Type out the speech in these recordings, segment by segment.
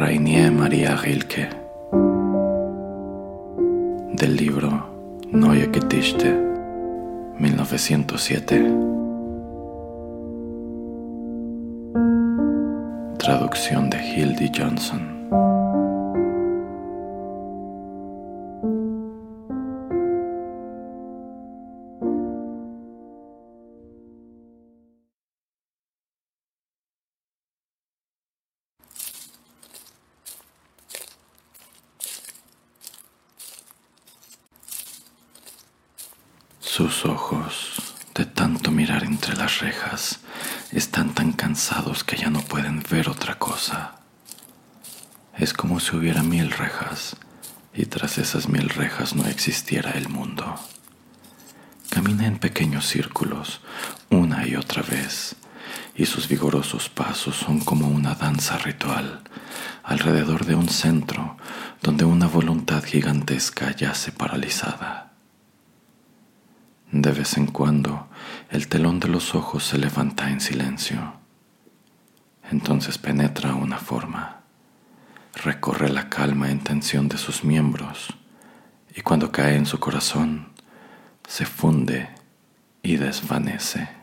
Rainier María Rilke. Del libro Neue Gedichte, 1907. Traducción de Hildy Johnson. Sus ojos, de tanto mirar entre las rejas, están tan cansados que ya no pueden ver otra cosa. Es como si hubiera mil rejas y tras esas mil rejas no existiera el mundo. Camina en pequeños círculos, una y otra vez, y sus vigorosos pasos son como una danza ritual alrededor de un centro donde una voluntad gigantesca yace paralizada. De vez en cuando el telón de los ojos se levanta en silencio. Entonces penetra una forma, recorre la calma en tensión de sus miembros y cuando cae en su corazón se funde y desvanece.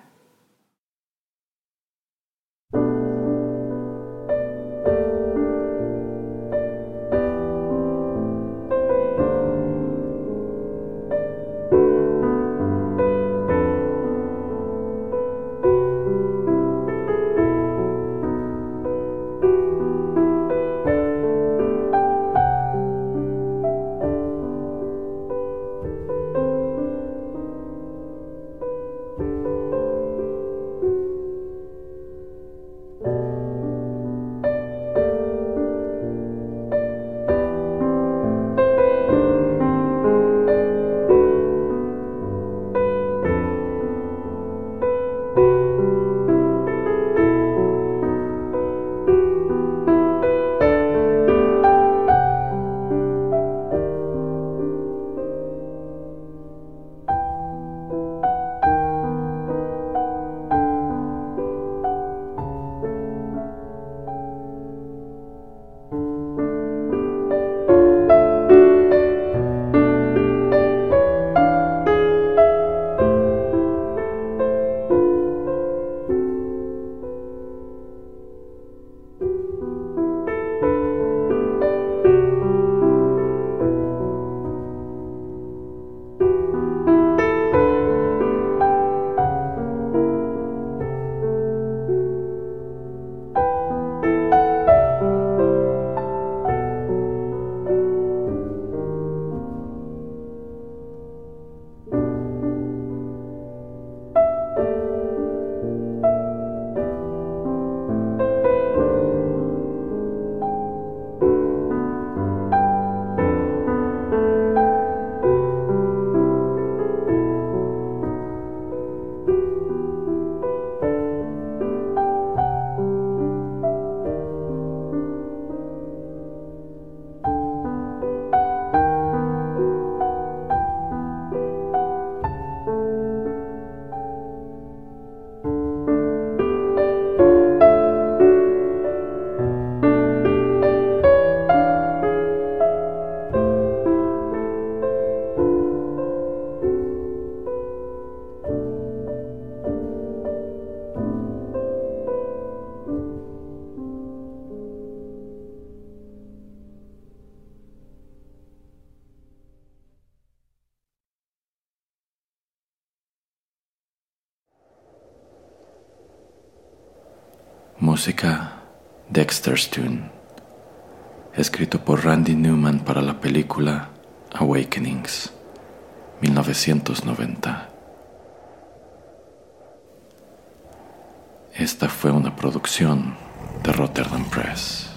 Música Dexter's Tune, escrito por Randy Newman para la película Awakenings, 1990. Esta fue una producción de Rotterdam Press.